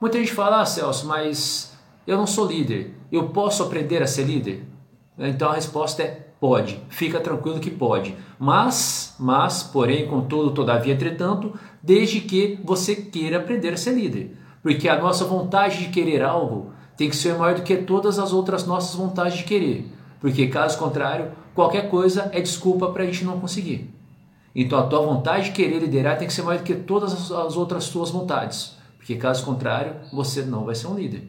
Muita gente fala, ah, Celso, mas eu não sou líder. Eu posso aprender a ser líder? Então a resposta é pode. Fica tranquilo que pode. Mas, mas, porém, contudo, todavia, entretanto, desde que você queira aprender a ser líder. Porque a nossa vontade de querer algo tem que ser maior do que todas as outras nossas vontades de querer. Porque caso contrário, qualquer coisa é desculpa para a gente não conseguir. Então a tua vontade de querer liderar tem que ser maior do que todas as outras tuas vontades. Porque caso contrário, você não vai ser um líder.